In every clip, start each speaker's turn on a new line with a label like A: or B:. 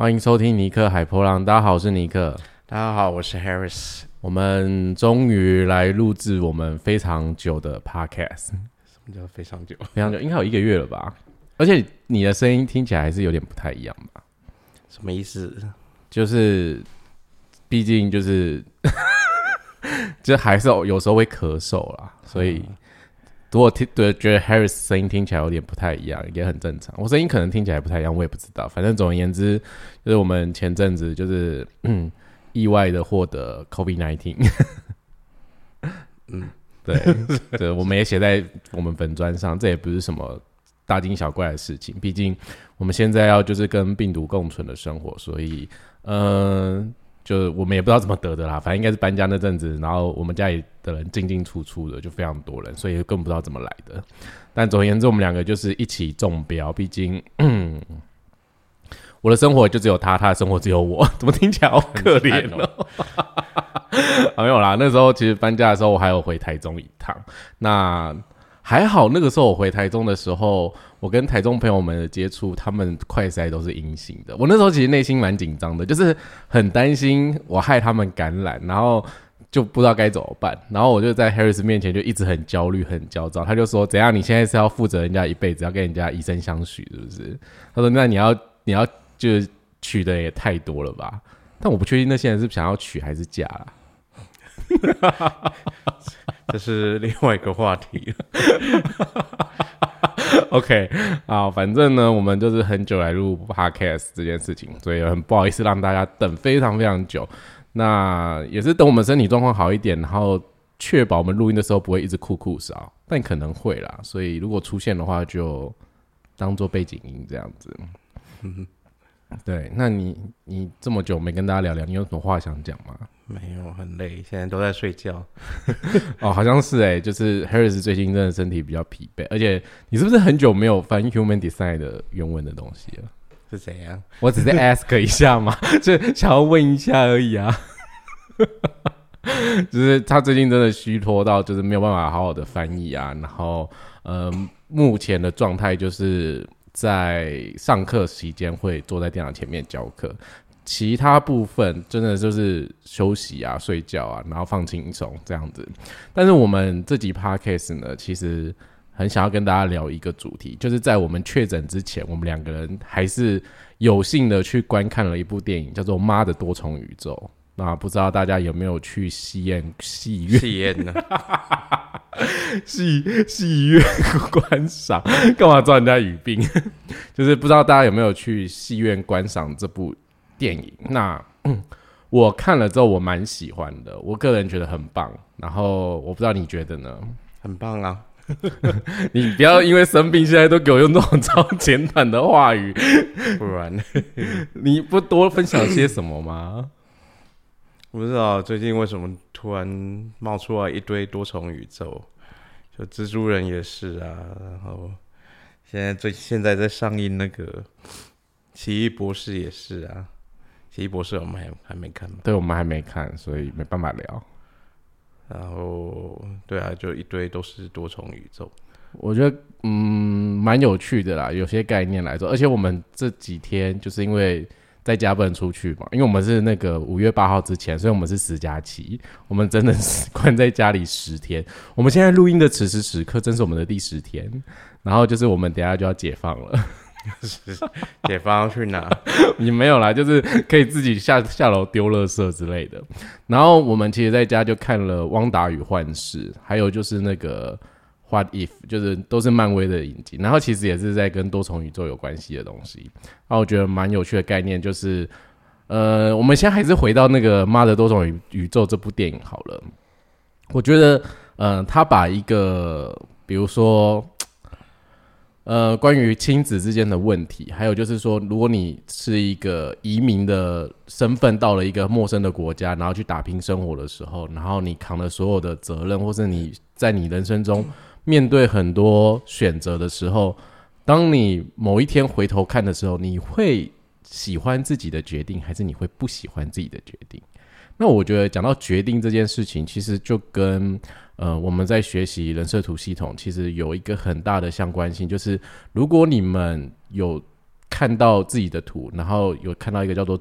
A: 欢迎收听尼克海波浪。大家好，我是尼克。
B: 大家好，我是 Harris。
A: 我们终于来录制我们非常久的 Podcast。什
B: 么叫非常久？
A: 非常久，应该有一个月了吧？而且你的声音听起来还是有点不太一样吧？
B: 什么意思？
A: 就是，毕竟就是，就还是有时候会咳嗽啦，所以。如果听对觉得 Harris 声音听起来有点不太一样，也很正常。我声音可能听起来不太一样，我也不知道。反正总而言之，就是我们前阵子就是意外的获得 COVID nineteen。嗯，对对，我们也写在我们本专上，这也不是什么大惊小怪的事情。毕竟我们现在要就是跟病毒共存的生活，所以嗯。就我们也不知道怎么得的啦，反正应该是搬家那阵子，然后我们家里的人进进出出的，就非常多人，所以更不知道怎么来的。但总而言之，我们两个就是一起中标。毕竟我的生活就只有他，他的生活只有我，怎么听起来好可怜呢？没有啦，那时候其实搬家的时候，我还有回台中一趟。那还好，那个时候我回台中的时候，我跟台中朋友们的接触，他们快筛都是阴性的。我那时候其实内心蛮紧张的，就是很担心我害他们感染，然后就不知道该怎么办。然后我就在 Harris 面前就一直很焦虑、很焦躁。他就说：“怎样？你现在是要负责人家一辈子，要跟人家以身相许，是不是？”他说：“那你要你要就娶的也太多了吧？”但我不确定那些人是想要娶还是嫁
B: 了。这是另外一个话题。
A: OK，啊，反正呢，我们就是很久来录 Podcast 这件事情，所以很不好意思让大家等非常非常久。那也是等我们身体状况好一点，然后确保我们录音的时候不会一直酷酷嗓，但可能会啦。所以如果出现的话，就当做背景音这样子。对，那你你这么久没跟大家聊聊，你有什么话想讲吗？
B: 没有，很累，现在都在睡觉。
A: 哦，好像是哎，就是 Harris 最近真的身体比较疲惫，而且你是不是很久没有翻 Human Design 的原文的东西了？
B: 是怎样？
A: 我只是 ask 一下嘛，就想要问一下而已啊。就是他最近真的虚脱到，就是没有办法好好的翻译啊。然后，呃，目前的状态就是在上课期间会坐在电脑前面教课。其他部分真的就是休息啊、睡觉啊，然后放轻松这样子。但是我们这集 podcast 呢，其实很想要跟大家聊一个主题，就是在我们确诊之前，我们两个人还是有幸的去观看了一部电影，叫做《妈的多重宇宙》。那不知道大家有没有去戏院、戏院、
B: 戏院呢？
A: 戏戏院观赏？干嘛抓人家语病？就是不知道大家有没有去戏院观赏这部。电影那我看了之后我蛮喜欢的，我个人觉得很棒。然后我不知道你觉得呢？
B: 很棒啊！
A: 你不要因为生病现在都给我用这种超简短的话语，
B: 不然
A: 你不多分享些什么吗？
B: 不知道最近为什么突然冒出来一堆多重宇宙，就蜘蛛人也是啊，然后现在最现在在上映那个奇异博士也是啊。奇异博士我们还还没看吗？
A: 对，我们还没看，所以没办法聊。
B: 然后，对啊，就一堆都是多重宇宙，
A: 我觉得嗯蛮有趣的啦，有些概念来说。而且我们这几天就是因为在家不能出去嘛，因为我们是那个五月八号之前，所以我们是十加七，我们真的是关在家里十天。我们现在录音的此时此刻，正是我们的第十天。然后就是我们等下就要解放了。
B: 解放去哪？
A: 你没有啦，就是可以自己下下楼丢垃圾之类的。然后我们其实在家就看了《汪达与幻视》，还有就是那个《What If》，就是都是漫威的影集。然后其实也是在跟多重宇宙有关系的东西。然后我觉得蛮有趣的概念，就是呃，我们现在还是回到那个《妈的多重宇宇宙》这部电影好了。我觉得，嗯，他把一个，比如说。呃，关于亲子之间的问题，还有就是说，如果你是一个移民的身份到了一个陌生的国家，然后去打拼生活的时候，然后你扛了所有的责任，或是你在你人生中面对很多选择的时候，当你某一天回头看的时候，你会喜欢自己的决定，还是你会不喜欢自己的决定？那我觉得讲到决定这件事情，其实就跟呃我们在学习人设图系统，其实有一个很大的相关性，就是如果你们有看到自己的图，然后有看到一个叫做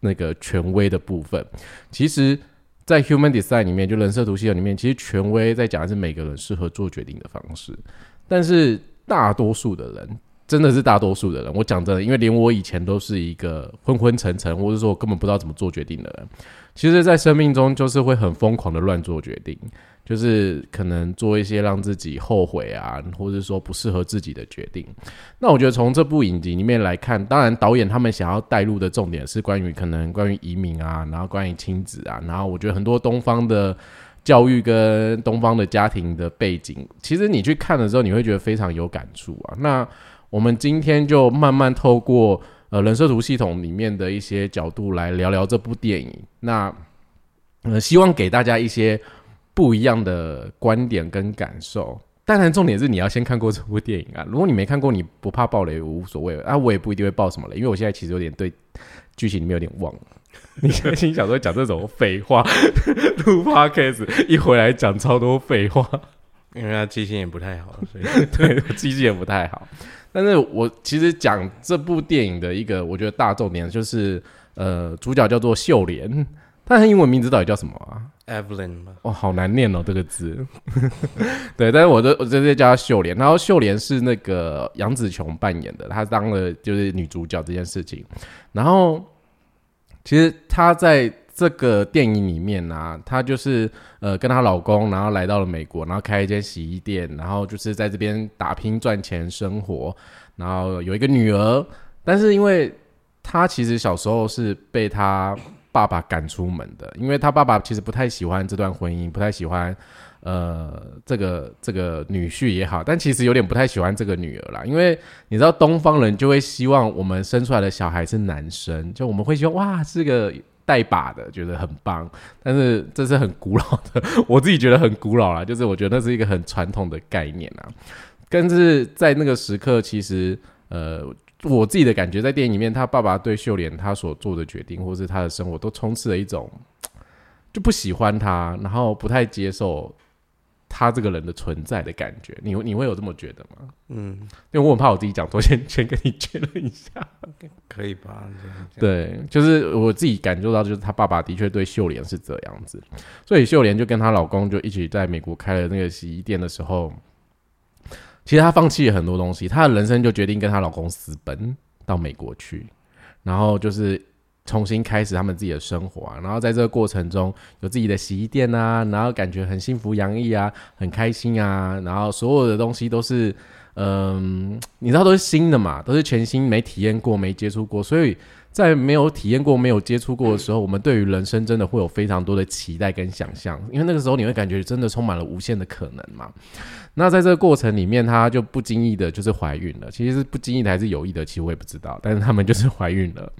A: 那个权威的部分。其实，在 Human Design 里面，就人设图系统里面，其实权威在讲的是每个人适合做决定的方式，但是大多数的人。真的是大多数的人，我讲真的，因为连我以前都是一个昏昏沉沉，或者说我根本不知道怎么做决定的人。其实，在生命中就是会很疯狂的乱做决定，就是可能做一些让自己后悔啊，或者说不适合自己的决定。那我觉得从这部影集里面来看，当然导演他们想要带入的重点是关于可能关于移民啊，然后关于亲子啊，然后我觉得很多东方的教育跟东方的家庭的背景，其实你去看的时候，你会觉得非常有感触啊。那我们今天就慢慢透过呃人设图系统里面的一些角度来聊聊这部电影。那呃，希望给大家一些不一样的观点跟感受。当然，重点是你要先看过这部电影啊。如果你没看过，你不怕爆雷无所谓啊。我也不一定会爆什么雷，因为我现在其实有点对剧情里面有点忘了。你心想说讲这种废话，录 podcast 一回来讲超多废话，
B: 因为他记性也不太好，所以
A: 对记性也不太好。但是我其实讲这部电影的一个，我觉得大重点就是，呃，主角叫做秀莲，他的英文名字到底叫什么啊
B: ？Evelyn
A: 哦，好难念哦，这个字。对，但是我都我直接叫她秀莲。然后秀莲是那个杨紫琼扮演的，她当了就是女主角这件事情。然后其实她在。这个电影里面呢，她就是呃跟她老公，然后来到了美国，然后开一间洗衣店，然后就是在这边打拼赚钱生活，然后有一个女儿，但是因为她其实小时候是被她爸爸赶出门的，因为她爸爸其实不太喜欢这段婚姻，不太喜欢呃这个这个女婿也好，但其实有点不太喜欢这个女儿啦，因为你知道东方人就会希望我们生出来的小孩是男生，就我们会希望哇这个。带把的觉得很棒，但是这是很古老的，我自己觉得很古老啦，就是我觉得那是一个很传统的概念啊。但是在那个时刻，其实呃，我自己的感觉，在电影里面，他爸爸对秀莲他所做的决定，或是他的生活，都充斥了一种就不喜欢他，然后不太接受。他这个人的存在的感觉，你你会有这么觉得吗？嗯，因为我很怕我自己讲错，先先跟你确认一下，
B: 可以吧？
A: 对，就是我自己感受到，就是他爸爸的确对秀莲是这样子，所以秀莲就跟她老公就一起在美国开了那个洗衣店的时候，其实她放弃了很多东西，她的人生就决定跟她老公私奔到美国去，然后就是。重新开始他们自己的生活啊，然后在这个过程中有自己的洗衣店啊，然后感觉很幸福洋溢啊，很开心啊，然后所有的东西都是，嗯，你知道都是新的嘛，都是全新，没体验过，没接触过，所以在没有体验过、没有接触过的时候，我们对于人生真的会有非常多的期待跟想象，因为那个时候你会感觉真的充满了无限的可能嘛。那在这个过程里面，她就不经意的就是怀孕了，其实是不经意的还是有意的，其实我也不知道，但是他们就是怀孕了。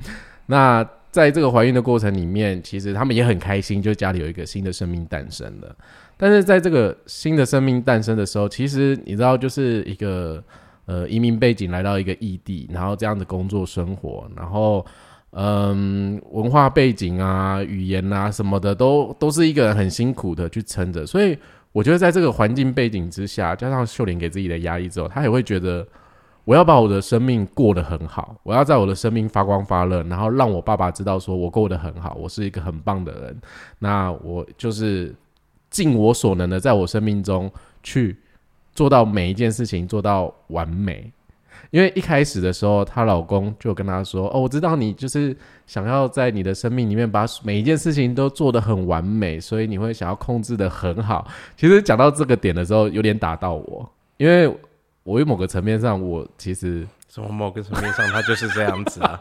A: 那在这个怀孕的过程里面，其实他们也很开心，就家里有一个新的生命诞生了。但是在这个新的生命诞生的时候，其实你知道，就是一个呃移民背景来到一个异地，然后这样的工作生活，然后嗯文化背景啊、语言啊什么的，都都是一个人很辛苦的去撑着。所以我觉得在这个环境背景之下，加上秀莲给自己的压力之后，他也会觉得。我要把我的生命过得很好，我要在我的生命发光发热，然后让我爸爸知道说我过得很好，我是一个很棒的人。那我就是尽我所能的，在我生命中去做到每一件事情做到完美。因为一开始的时候，她老公就跟她说：“哦，我知道你就是想要在你的生命里面把每一件事情都做得很完美，所以你会想要控制的很好。”其实讲到这个点的时候，有点打到我，因为。我有某个层面上，我其实
B: 什么某个层面上，他就是这样子啊，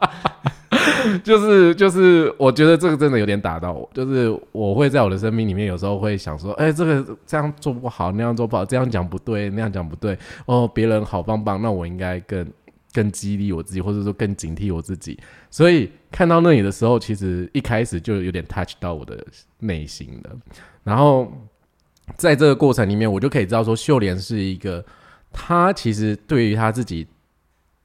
A: 就是就是，我觉得这个真的有点打到我，就是我会在我的生命里面有时候会想说，哎，这个这样做不好，那样做不好，这样讲不对，那样讲不对，哦，别人好棒棒，那我应该更更激励我自己，或者说更警惕我自己。所以看到那里的时候，其实一开始就有点 touch 到我的内心了。然后在这个过程里面，我就可以知道说，秀莲是一个。他其实对于他自己，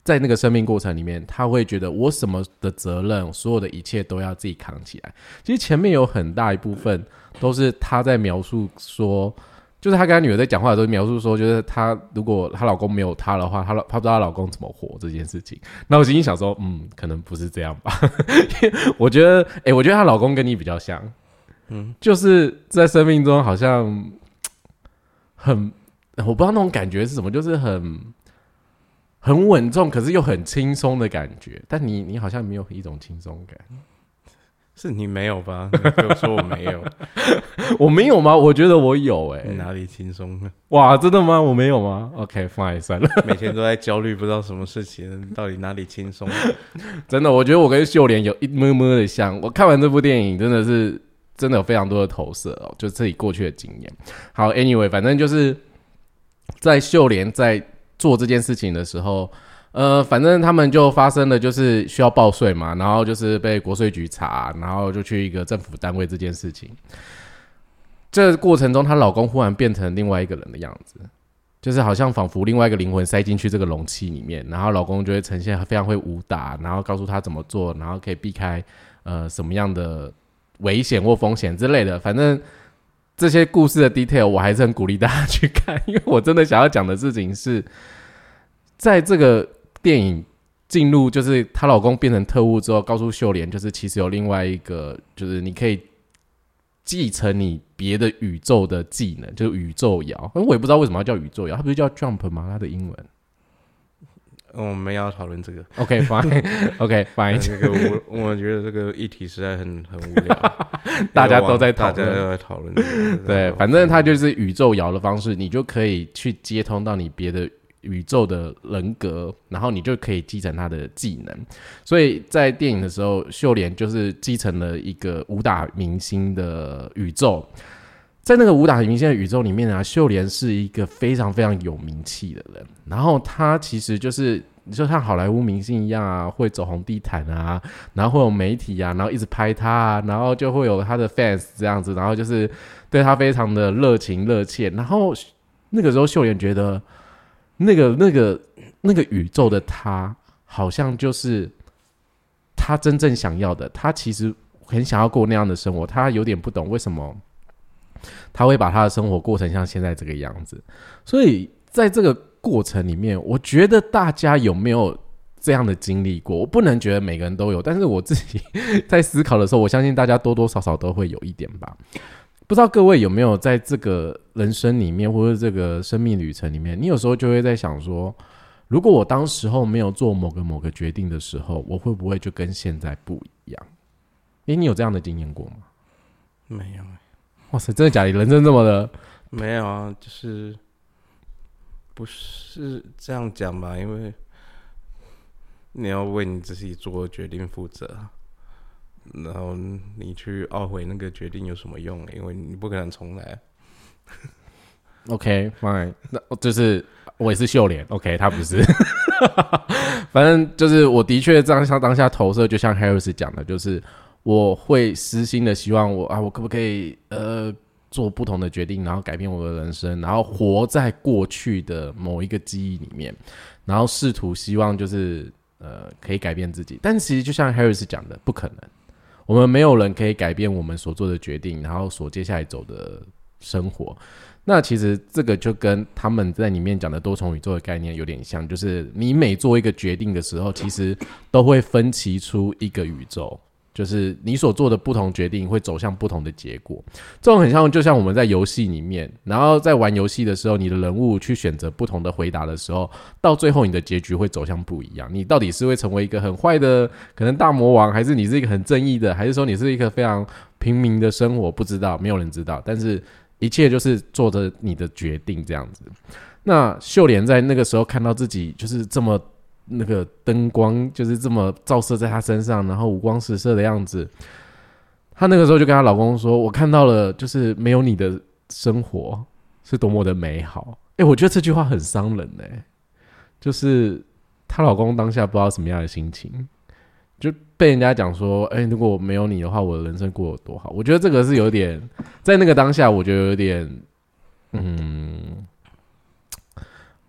A: 在那个生命过程里面，他会觉得我什么的责任，所有的一切都要自己扛起来。其实前面有很大一部分都是他在描述说，就是她跟她女儿在讲话的时候描述说，就是她如果她老公没有她的话，她老她不知道她老公怎么活这件事情。那我心里想说，嗯，可能不是这样吧。我觉得，哎、我觉得她老公跟你比较像，嗯，就是在生命中好像很，我不知道那种感觉是什么，就是很很稳重，可是又很轻松的感觉。但你你好像没有一种轻松感。
B: 是你没有吧？你跟我说我没有，
A: 我没有吗？我觉得我有哎、
B: 你哪里轻松呢？
A: 哇，真的吗？我没有吗？OK，fine，、算了。
B: 每天都在焦虑，不知道什么事情，到底哪里轻松？
A: 真的，我觉得我跟秀莲有一么么的像。我看完这部电影，真的是真的有非常多的投射哦，就自己过去的经验。好，anyway，反正就是在秀莲在做这件事情的时候，呃，反正他们就发生了，就是需要报税嘛，然后就是被国税局查，然后就去一个政府单位这件事情。这过程中，她老公忽然变成另外一个人的样子，就是好像仿佛另外一个灵魂塞进去这个容器里面，然后老公就会呈现非常会武打，然后告诉她怎么做，然后可以避开呃什么样的危险或风险之类的。反正这些故事的 detail 我还是很鼓励大家去看，因为我真的想要讲的事情是，在这个电影进入就是她老公变成特务之后，告诉秀莲，就是其实有另外一个，就是你可以继承你别的宇宙的技能，就是宇宙摇。我也不知道为什么要叫宇宙摇，它不是叫 jump 吗？它的英文。
B: 我们要讨论这个。
A: OK fine，OK fine，
B: 这个我我觉得这个议题实在很很无聊，
A: 大家都在讨论
B: 大家都在讨论。
A: 对，反正它就是宇宙摇的方式，你就可以去接通到你别的宇宙的人格，然后你就可以继承他的技能。所以在电影的时候，秀莲就是继承了一个武打明星的宇宙。在那个武打明星的宇宙里面啊，秀莲是一个非常非常有名气的人。然后她其实就是就像好莱坞明星一样啊，会走红地毯啊，然后会有媒体啊，然后一直拍她啊，然后就会有她的 fans 这样子，然后就是对她非常的热情热切。然后那个时候秀莲觉得，那个那个那个宇宙的她，好像就是她真正想要的。她其实很想要过那样的生活，她有点不懂为什么。他会把他的生活过成像现在这个样子，所以在这个过程里面，我觉得大家有没有这样的经历过？我不能觉得每个人都有，但是我自己在思考的时候，我相信大家多多少少都会有一点吧。不知道各位有没有在这个人生里面，或者这个生命旅程里面，你有时候就会在想说，如果我当时候没有做某个某个决定的时候，我会不会就跟现在不一样？诶，你有这样的经验过吗？
B: 没有
A: 哇塞，真的假的？人生这么的？
B: 没有啊，就是不是这样讲吧？因为你要为你自己做的决定负责啊，然后你去懊悔那个决定有什么用？因为你不可能重来啊。
A: OK，fine，、那就是我也是秀莲，OK，他不是，反正就是我的确当下当下投射，就像 Harris 讲的，就是我会私心的希望我啊，我可不可以呃做不同的决定，然后改变我的人生，然后活在过去的某一个记忆里面，然后试图希望就是呃可以改变自己，但其实就像 Harris 讲的，不可能，我们没有人可以改变我们所做的决定，然后所接下来走的生活。那其实这个就跟他们在里面讲的多重宇宙的概念有点像，就是你每做一个决定的时候，其实都会分歧出一个宇宙，就是你所做的不同决定会走向不同的结果。这种很像，就像我们在游戏里面，然后在玩游戏的时候，你的人物去选择不同的回答的时候，到最后你的结局会走向不一样。你到底是会成为一个很坏的可能大魔王，还是你是一个很正义的，还是说你是一个非常平民的生活？不知道，没有人知道，但是。一切就是做着你的决定这样子。那秀莲在那个时候看到自己就是这么那个灯光就是这么照射在她身上，然后五光十色的样子，她那个时候就跟她老公说：“我看到了，就是没有你的生活是多么的美好。”哎，我觉得这句话很伤人哎、就是她老公当下不知道什么样的心情。就被人家讲说，哎、如果没有你的话，我的人生过得多好。我觉得这个是有点，在那个当下，我觉得有点，嗯，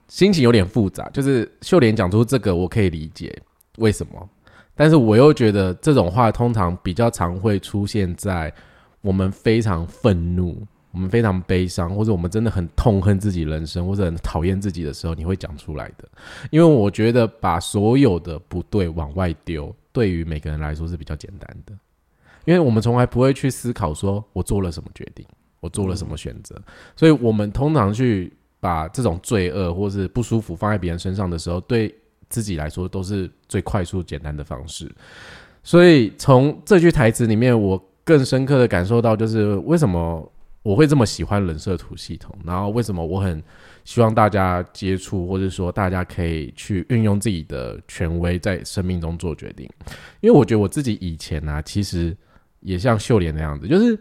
A: 心情有点复杂。就是秀莲讲出这个，我可以理解为什么，但是我又觉得这种话通常比较常会出现在我们非常愤怒、我们非常悲伤，或者我们真的很痛恨自己人生，或者很讨厌自己的时候，你会讲出来的。因为我觉得把所有的不对往外丢，对于每个人来说是比较简单的，因为我们从来不会去思考说我做了什么决定，我做了什么选择，所以我们通常去把这种罪恶或是不舒服放在别人身上的时候，对自己来说都是最快速简单的方式。所以从这句台词里面，我更深刻的感受到，就是为什么我会这么喜欢人设图系统，然后为什么我很希望大家接触，或者说大家可以去运用自己的权威在生命中做决定。因为我觉得我自己以前呢，其实也像秀莲那样子，就是。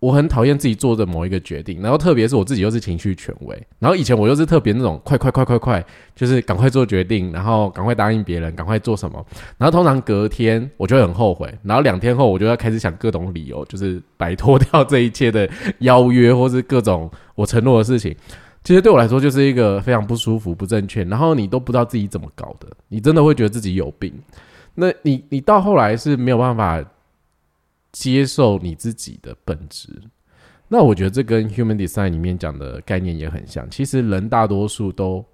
A: 我很讨厌自己做的某一个决定，然后特别是我自己又是情绪权威，然后以前我又是特别那种快快快快快，就是赶快做决定，然后赶快答应别人，赶快做什么，然后通常隔天我就会很后悔，然后两天后我就要开始想各种理由，就是摆脱掉这一切的邀约或是各种我承诺的事情，其实对我来说就是一个非常不舒服、不正确，然后你都不知道自己怎么搞的，你真的会觉得自己有病，那你你到后来是没有办法。接受你自己的本质，那我觉得这跟 Human Design 里面讲的概念也很像。其实人大多数都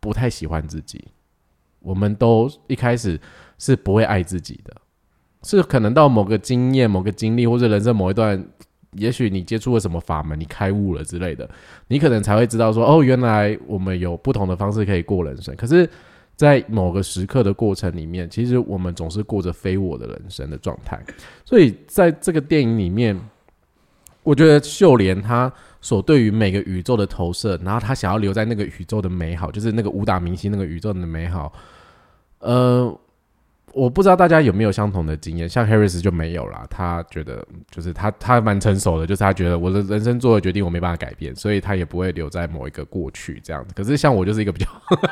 A: 不太喜欢自己，我们都一开始是不会爱自己的，是可能到某个经验、某个经历或者人生某一段，也许你接触了什么法门，你开悟了之类的，你可能才会知道说，哦，原来我们有不同的方式可以过人生。可是。在某个时刻的过程里面，其实我们总是过着非我的人生的状态。所以在这个电影里面，我觉得秀莲她所对于每个宇宙的投射，然后她想要留在那个宇宙的美好，就是那个武打明星那个宇宙的美好，呃。我不知道大家有没有相同的经验，像 Harris 就没有啦。他觉得就是他他蛮成熟的，就是他觉得我的人生做的决定我没办法改变，所以他也不会留在某一个过去这样子。可是像我就是一个比较，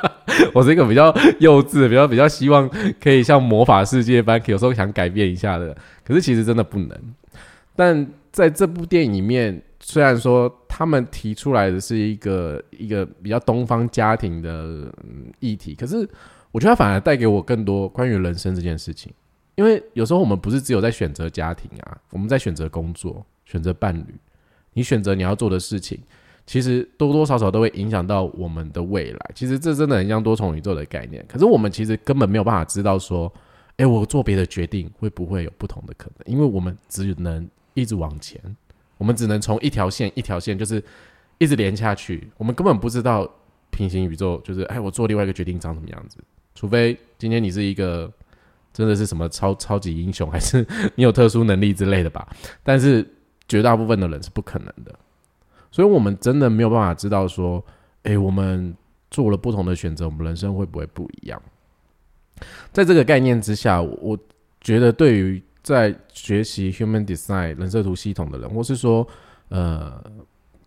A: 我是一个比较幼稚，比较比较希望可以像魔法世界般，有时候想改变一下的。可是其实真的不能。但在这部电影里面，虽然说他们提出来的是一个一个比较东方家庭的议题，可是。我觉得它反而带给我更多关于人生这件事情，因为有时候我们不是只有在选择家庭啊，我们在选择工作、选择伴侣，你选择你要做的事情，其实多多少少都会影响到我们的未来。其实这真的很像多重宇宙的概念，可是我们其实根本没有办法知道说，哎，我做别的决定会不会有不同的可能？因为我们只能一直往前，我们只能从一条线一条线就是一直连下去，我们根本不知道平行宇宙就是哎，我做另外一个决定长什么样子。除非今天你是一个真的是什么超超级英雄，还是你有特殊能力之类的吧？但是绝大部分的人是不可能的，所以我们真的没有办法知道说，哎，我们做了不同的选择，我们人生会不会不一样？在这个概念之下，我觉得对于在学习 Human Design 人设图系统的人，或是说呃。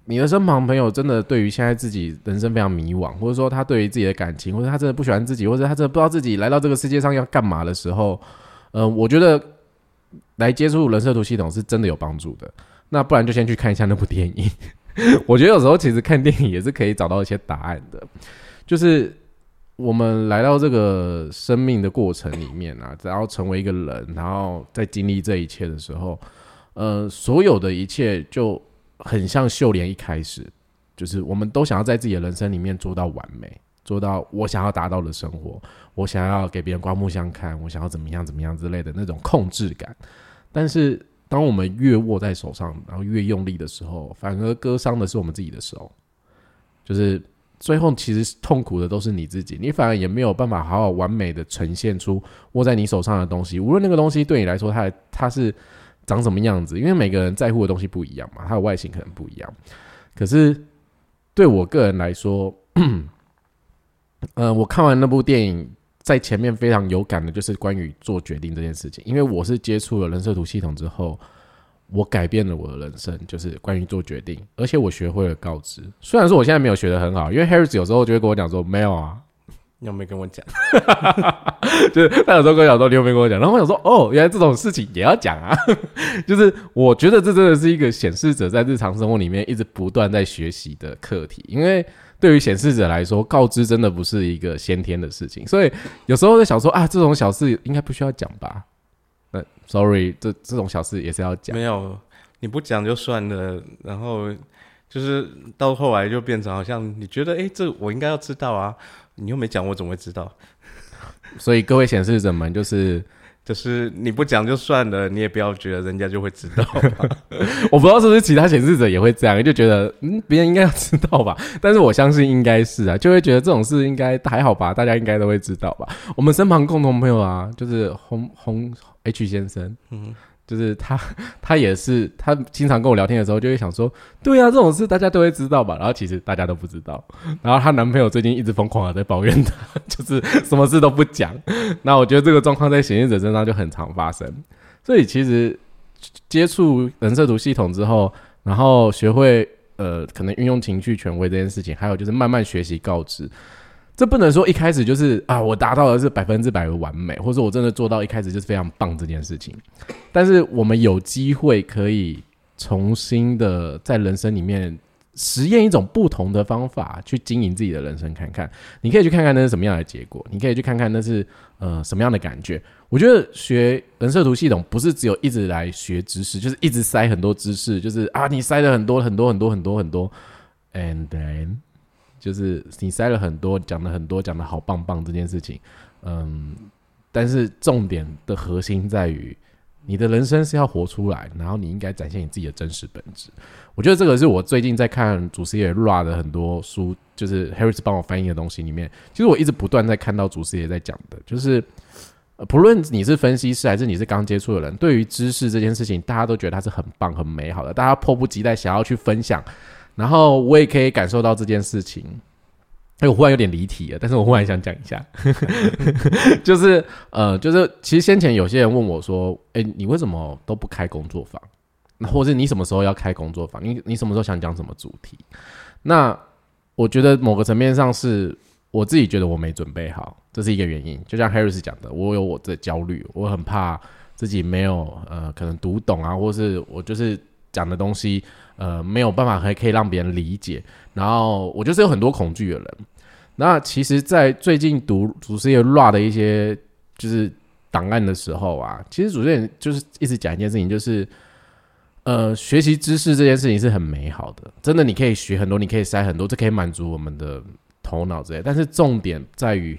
A: 你的身旁朋友真的对于现在自己人生非常迷惘，或者说他对于自己的感情，或者他真的不喜欢自己，或者他真的不知道自己来到这个世界上要干嘛的时候，呃，我觉得来接触人设图系统是真的有帮助的。那不然就先去看一下那部电影。我觉得有时候其实看电影也是可以找到一些答案的。就是我们来到这个生命的过程里面啊，然后成为一个人，然后在经历这一切的时候，呃，所有的一切就。很像秀莲一开始，就是我们都想要在自己的人生里面做到完美，做到我想要达到的生活，我想要给别人刮目相看，我想要怎么样怎么样之类的那种控制感。但是，当我们越握在手上，然后越用力的时候，反而割伤的是我们自己的手。就是最后，其实痛苦的都是你自己，你反而也没有办法好好完美的呈现出握在你手上的东西。无论那个东西对你来说，它它是。长什么样子？因为每个人在乎的东西不一样嘛，它的外形可能不一样。可是对我个人来说，嗯，我看完那部电影，在前面非常有感的就是关于做决定这件事情。因为我是接触了人设图系统之后，我改变了我的人生，就是关于做决定，而且我学会了告知。虽然说我现在没有学的很好，因为 Harris 有时候就会跟我讲说没有啊。
B: 你有没跟我讲？
A: 就是他有时候跟我讲说，你有没跟我讲？然后我想说，哦，原来这种事情也要讲啊！就是我觉得这真的是一个显示者在日常生活里面一直不断在学习的课题。因为对于显示者来说，告知真的不是一个先天的事情，所以有时候在想说啊，这种小事应该不需要讲吧？那 sorry，这这种小事也是要讲。
B: 没有。你不讲就算了，然后就是到后来就变成好像你觉得，哎，这我应该要知道啊，你又没讲，我怎么会知道？
A: 所以各位显示者们，就是
B: 就是你不讲就算了，你也不要觉得人家就会知道。
A: 我不知道是不是其他显示者也会这样，就觉得嗯，别人应该要知道吧。但是我相信应该是啊，就会觉得这种事应该还好吧，大家应该都会知道吧。我们身旁共同朋友啊，就是红红 H 先生，嗯。就是他，他也是，他经常跟我聊天的时候，就会想说，对啊，这种事大家都会知道吧？然后其实大家都不知道。然后她男朋友最近一直疯狂的在抱怨她，就是什么事都不讲。那我觉得这个状况在显现者身上就很常发生。所以其实接触人设图系统之后，然后学会呃，可能运用情绪权威这件事情，还有就是慢慢学习告知。这不能说一开始就是啊，我达到的是百分之百的完美，或者我真的做到一开始就是非常棒这件事情。但是我们有机会可以重新的在人生里面实验一种不同的方法去经营自己的人生，看看你可以去看看那是什么样的结果，你可以去看看那是呃什么样的感觉。我觉得学人设图系统不是只有一直来学知识，就是一直塞很多知识，就是啊你塞了很多很多很多很多很多，and then。就是你塞了很多，讲了很多，讲的好棒棒这件事情，嗯，但是重点的核心在于你的人生是要活出来，然后你应该展现你自己的真实本质。我觉得这个是我最近在看祖师爷 ra 的很多书，就是 Harris 帮我翻译的东西里面，其实我一直不断在看到祖师爷在讲的，就是不论你是分析师还是你是刚接触的人，对于知识这件事情，大家都觉得它是很棒很美好的，大家迫不及待想要去分享。然后我也可以感受到这件事情，哎，我忽然有点离题了，但是我忽然想讲一下，就是呃，就是其实先前有些人问我说，哎，你为什么都不开工作坊？那或者你什么时候要开工作坊？你你什么时候想讲什么主题？那我觉得某个层面上是我自己觉得我没准备好，这是一个原因。就像 Harris 讲的，我有我的焦虑，我很怕自己没有呃可能读懂啊，或是我就是讲的东西。呃，没有办法还可以让别人理解，然后我就是有很多恐惧的人。那其实，在最近读祖师爷 ra 的一些就是档案的时候啊，其实主持人就是一直讲一件事情，就是呃，学习知识这件事情是很美好的，真的你可以学很多，你可以塞很多，这可以满足我们的头脑之类。但是重点在于。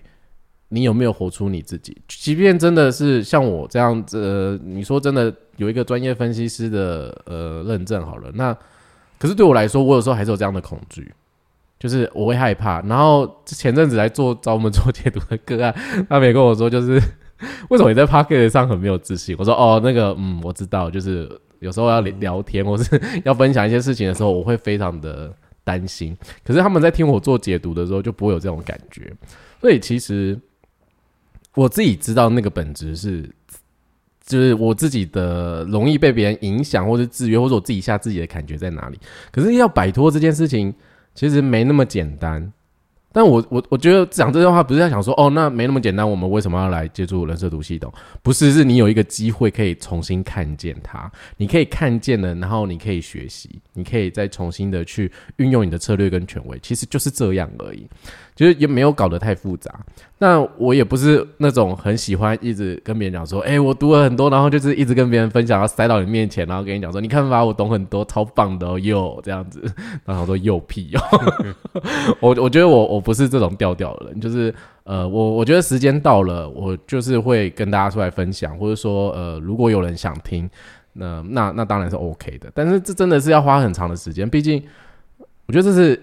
A: 你有没有活出你自己？即便真的是像我这样子，你说真的有一个专业分析师的呃认证好了，那可是对我来说，我有时候还是有这样的恐惧，就是我会害怕。然后前阵子来做找我们做解读的个案，他们也跟我说，就是 为什么你在 p o c k e t 上很没有自信？我说哦，那个嗯，我知道，就是有时候要聊天或是 要分享一些事情的时候，我会非常的担心。可是他们在听我做解读的时候，就不会有这种感觉。所以其实。我自己知道那个本质是，就是我自己的容易被别人影响，或者制约，或者我自己下自己的感觉在哪里。可是要摆脱这件事情，其实没那么简单。但我我我觉得讲这句话不是在想说，哦，那没那么简单，我们为什么要来接触人设读系统？不是，是你有一个机会可以重新看见它，你可以看见了，然后你可以学习，你可以再重新的去运用你的策略跟权威，其实就是这样而已。就是也没有搞得太复杂，那我也不是那种很喜欢一直跟别人讲说，哎，我读了很多，然后就是一直跟别人分享，然后塞到你面前，然后跟你讲说，你看吧，我懂很多，超棒的哦，又这样子，然后说又屁哦，我我觉得我我不是这种调调的人，就是呃，我我觉得时间到了，我就是会跟大家出来分享，或者说呃，如果有人想听，那那那当然是 OK 的，但是这真的是要花很长的时间，毕竟我觉得这是。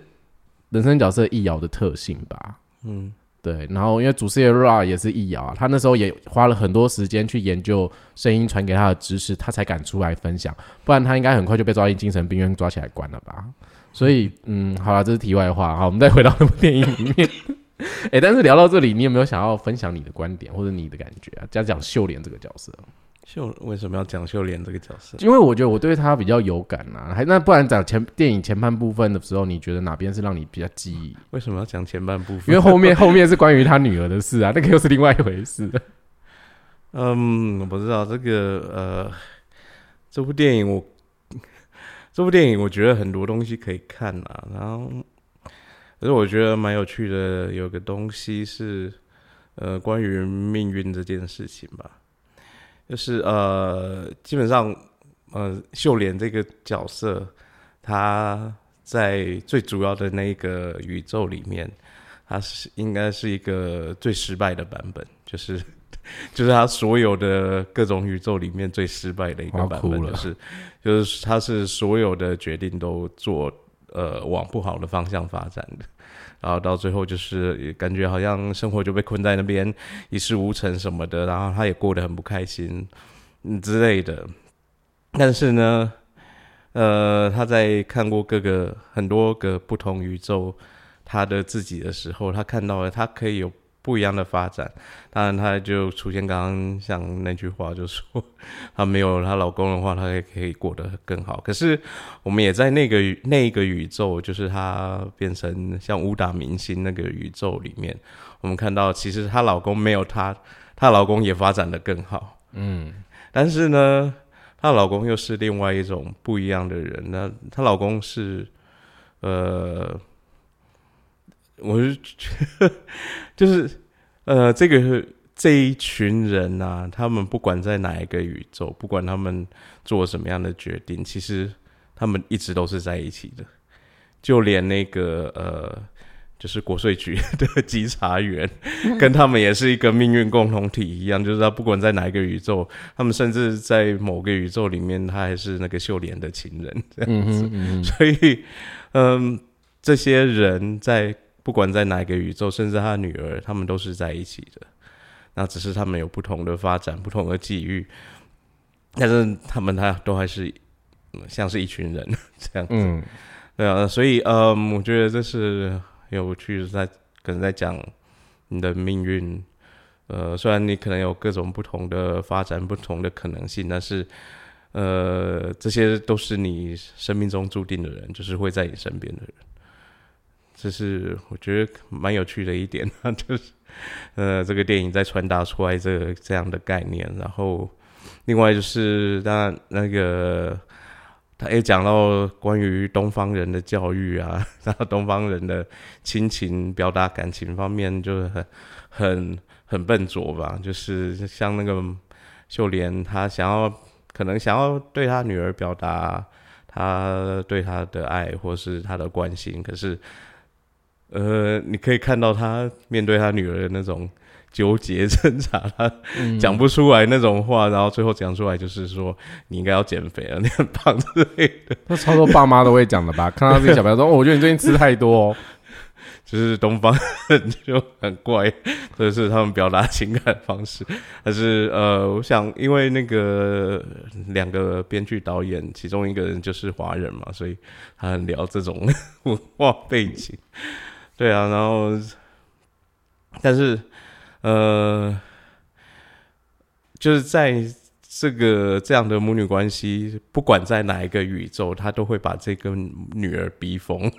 A: 人生角色易遥的特性吧，嗯，对。然后因为主持人 Ra 也是易遥啊，他那时候也花了很多时间去研究声音传给他的知识，他才敢出来分享，不然他应该很快就被抓进精神病院抓起来关了吧。所以，嗯，好了，这是题外话。好，我们再回到那部电影里面。哎，但是聊到这里，你有没有想要分享你的观点或者你的感觉啊？讲讲秀莲这个角色。
B: 秀为什么要讲秀莲这个角色？
A: 因为我觉得我对她比较有感啊。还那不然讲前电影前半部分的时候，你觉得哪边是让你比较记忆？
B: 为什么要讲前半部分？
A: 因为后面 后面是关于他女儿的事啊，那个又是另外一回事。
B: 嗯，我不知道这个呃，这部电影我这部电影我觉得很多东西可以看啊，然后可是我觉得蛮有趣的，有个东西是呃关于命运这件事情吧。就是呃，基本上呃秀莲这个角色，她在最主要的那个宇宙里面，她是应该是一个最失败的版本，就是 就是她所有的各种宇宙里面最失败的一个版本，就是就是她是所有的决定都做呃往不好的方向发展的。然后到最后就是感觉好像生活就被困在那边一事无成什么的，然后他也过得很不开心，嗯之类的。但是呢，呃，他在看过各个很多个不同宇宙他的自己的时候，他看到了他可以有。不一样的发展，当然，她就出现刚刚像那句话，就说她没有她老公的话，她也可以过得更好。可是，我们也在那个那个宇宙，就是她变成像武打明星那个宇宙里面，我们看到其实她老公没有她，她老公也发展的更好。嗯，但是呢，她老公又是另外一种不一样的人。那她老公是，呃。我是觉得，就是呃，这个这一群人啊，他们不管在哪一个宇宙，不管他们做什么样的决定，其实他们一直都是在一起的。就连那个呃，就是国税局 的稽查员，跟他们也是一个命运共同体一样，就是他不管在哪一个宇宙，他们甚至在某个宇宙里面，他还是那个秀莲的情人这样子。所以，嗯，这些人在。不管在哪一个宇宙，甚至他的女儿，他们都是在一起的。那只是他们有不同的发展、不同的际遇，但是他们他都还是像是一群人这样子。对啊，所以嗯，我觉得这是有趣，在可能在讲你的命运。呃，虽然你可能有各种不同的发展、不同的可能性，但是呃，这些都是你生命中注定的人，就是会在你身边的人。这是我觉得蛮有趣的一点，就是呃，这个电影在传达出来这个这样的概念。然后，另外就是当然那个他也讲到关于东方人的教育啊，然后东方人的亲情表达感情方面就是很很很笨拙吧。就是像那个秀莲，她想要可能想要对她女儿表达她对她的爱或是她的关心，可是。呃，你可以看到他面对他女儿的那种纠结挣扎，他讲不出来那种话，然后最后讲出来就是说你应该要减肥了，你很胖之类的。
A: 那超多爸妈都会讲的吧？看到自己小朋友说：“哦，我觉得你最近吃太多。”
B: 哦就是东方人就很怪，这是他们表达情感方式。但是呃，我想因为那个两个编剧导演，其中一个人就是华人嘛，所以他很聊这种文化背景。对啊，然后，但是，呃，就是在这个这样的母女关系，不管在哪一个宇宙，他都会把这个女儿逼疯。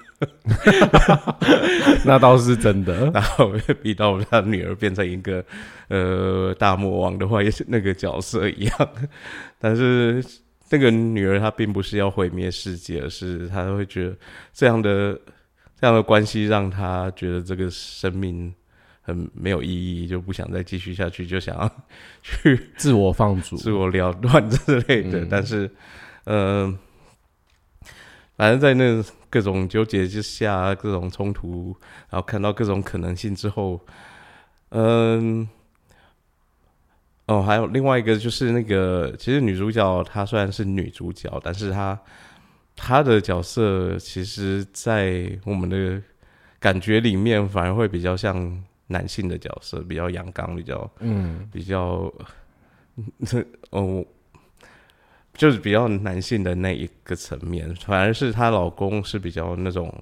A: 那倒是真的，
B: 然后逼到他女儿变成一个呃大魔王的话，也是那个角色一样。但是那个女儿她并不是要毁灭世界，而是她会觉得这样的。这样的关系让他觉得这个生命很没有意义，就不想再继续下去，就想要 去
A: 自我放逐、
B: 自我了断之类的。但是，嗯，反正在那各种纠结之下、各种冲突，然后看到各种可能性之后，嗯，哦，还有另外一个就是那个，其实女主角她虽然是女主角，但是她。他的角色其实，在我们的感觉里面，反而会比较像男性的角色，比较阳刚，比较嗯，比较这 哦，就是比较男性的那一个层面。反而是她老公是比较那种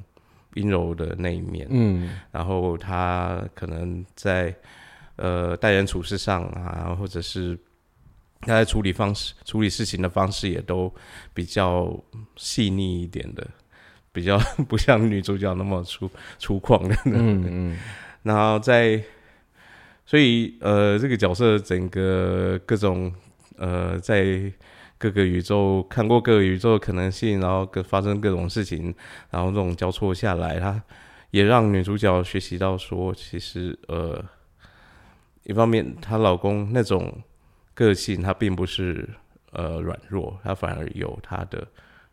B: 阴柔的那一面，嗯，然后他可能在呃待人处事上啊，或者是。他在处理方式、处理事情的方式也都比较细腻一点的，比较 不像女主角那么粗粗犷的。嗯嗯。然后在，所以呃，这个角色整个各种呃，在各个宇宙看过各个宇宙的可能性，然后各发生各种事情，然后这种交错下来，他也让女主角学习到说，其实呃，一方面她老公那种。个性，它并不是呃软弱，它反而有它的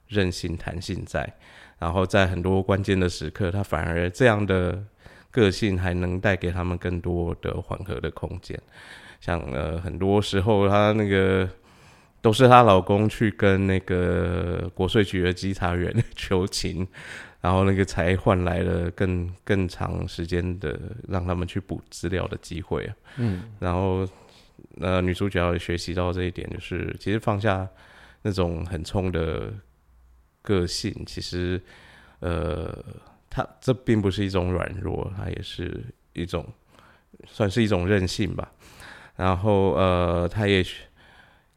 B: 韧性、弹性在。然后在很多关键的时刻，他反而这样的个性还能带给他们更多的缓和的空间。像呃，很多时候她那个都是她老公去跟那个国税局的稽查员求情，然后那个才换来了更更长时间的让他们去补资料的机会啊。嗯，然后呃，女主角学习到这一点，就是其实放下那种很冲的。个性其实，呃，他这并不是一种软弱，它也是一种算是一种韧性吧。然后，呃，他也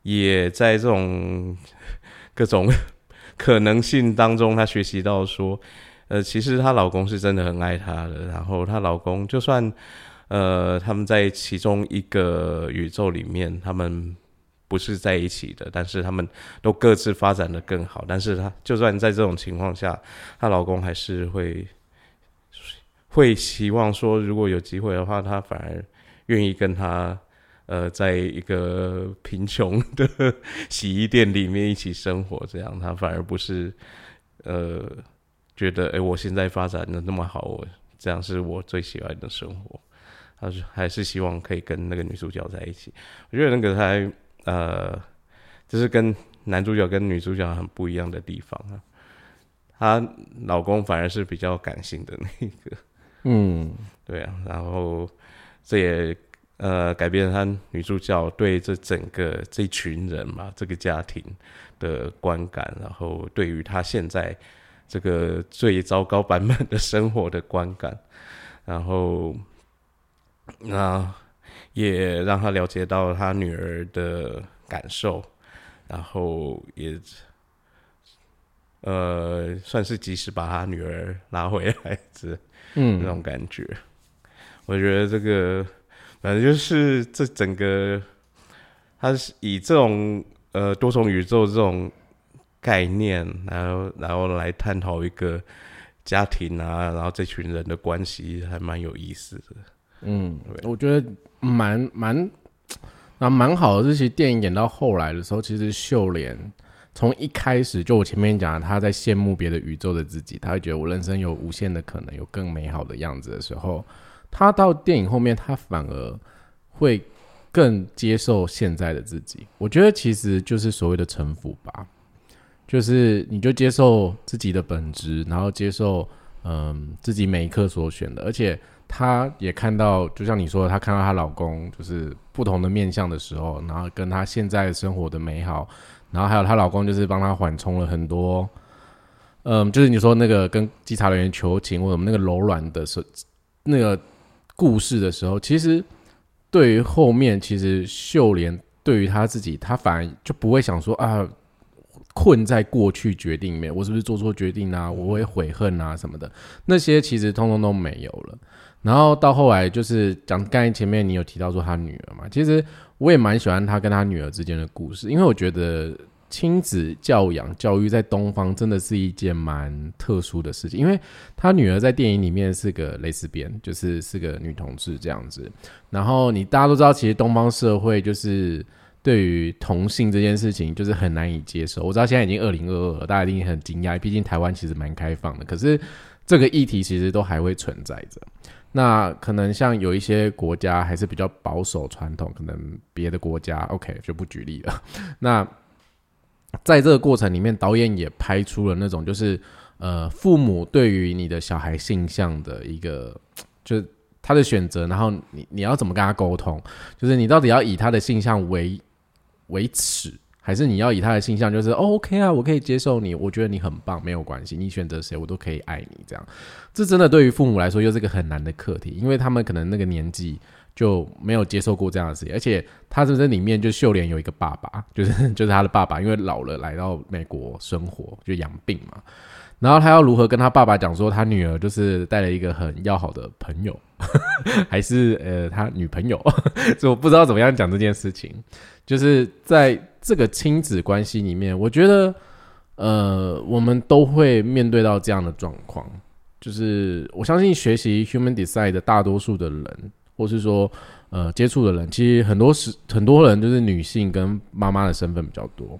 B: 也在这种各种可能性当中，她学习到说，呃，其实她老公是真的很爱她的。然后，她老公就算呃，他们在其中一个宇宙里面，他们。不是在一起的，但是他们都各自发展的更好。但是她就算在这种情况下，她老公还是会会希望说，如果有机会的话，他反而愿意跟她呃，在一个贫穷的 洗衣店里面一起生活。这样，他反而不是呃觉得哎，我现在发展的那么好，我这样是我最喜欢的生活。他是还是希望可以跟那个女主角在一起。我觉得那个还。呃，就是跟男主角跟女主角很不一样的地方啊。她老公反而是比较感性的那个，
A: 嗯，
B: 对啊。然后这也呃改变了她女主角对这整个这群人嘛，这个家庭的观感，然后对于她现在这个最糟糕版本的生活的观感，然后那。也让他了解到他女儿的感受，然后也，呃，算是及时把他女儿拉回来，这嗯那种感觉。我觉得这个反正就是这整个，他是以这种呃多重宇宙这种概念，然后然后来探讨一个家庭啊，然后这群人的关系，还蛮有意思的。
A: 嗯，我觉得。蛮蛮，那蛮好的。这些电影演到后来的时候，其实秀莲从一开始就我前面讲，他在羡慕别的宇宙的自己，他会觉得我人生有无限的可能，有更美好的样子的时候，他到电影后面，他反而会更接受现在的自己。我觉得其实就是所谓的臣服吧，就是你就接受自己的本质，然后接受嗯自己每一刻所选的，而且。她也看到，就像你说，她看到她老公就是不同的面相的时候，然后跟她现在生活的美好，然后还有她老公就是帮她缓冲了很多，嗯，就是你说那个跟稽查人员求情或者那个柔软的时那个故事的时候，其实对于后面，其实秀莲对于她自己，她反而就不会想说啊。困在过去决定里面，我是不是做错决定啊？我会悔恨啊什么的，那些其实通通都没有了。然后到后来就是讲，刚才前面你有提到说他女儿嘛，其实我也蛮喜欢他跟他女儿之间的故事，因为我觉得亲子教养教育在东方真的是一件蛮特殊的事情，因为他女儿在电影里面是个蕾丝边，就是是个女同志这样子。然后你大家都知道，其实东方社会就是。对于同性这件事情，就是很难以接受。我知道现在已经二零二二了，大家一定很惊讶，毕竟台湾其实蛮开放的。可是这个议题其实都还会存在着。那可能像有一些国家还是比较保守传统，可能别的国家 OK 就不举例了。那在这个过程里面，导演也拍出了那种就是呃，父母对于你的小孩性向的一个 就他的选择，然后你你要怎么跟他沟通，就是你到底要以他的性向为。为耻，还是你要以他的形象，就是 OK 啊，我可以接受你，我觉得你很棒，没有关系，你选择谁我都可以爱你，这样，这真的对于父母来说又是个很难的课题，因为他们可能那个年纪就没有接受过这样的事情，而且他在这里面就秀莲有一个爸爸，就是就是他的爸爸，因为老了来到美国生活就养病嘛，然后他要如何跟他爸爸讲说他女儿就是带了一个很要好的朋友，还是呃他女朋友，就我不知道怎么样讲这件事情。就是在这个亲子关系里面，我觉得，呃，我们都会面对到这样的状况。就是我相信学习 human design 的大多数的人，或是说，呃接触的人，其实很多时很多人就是女性跟妈妈的身份比较多。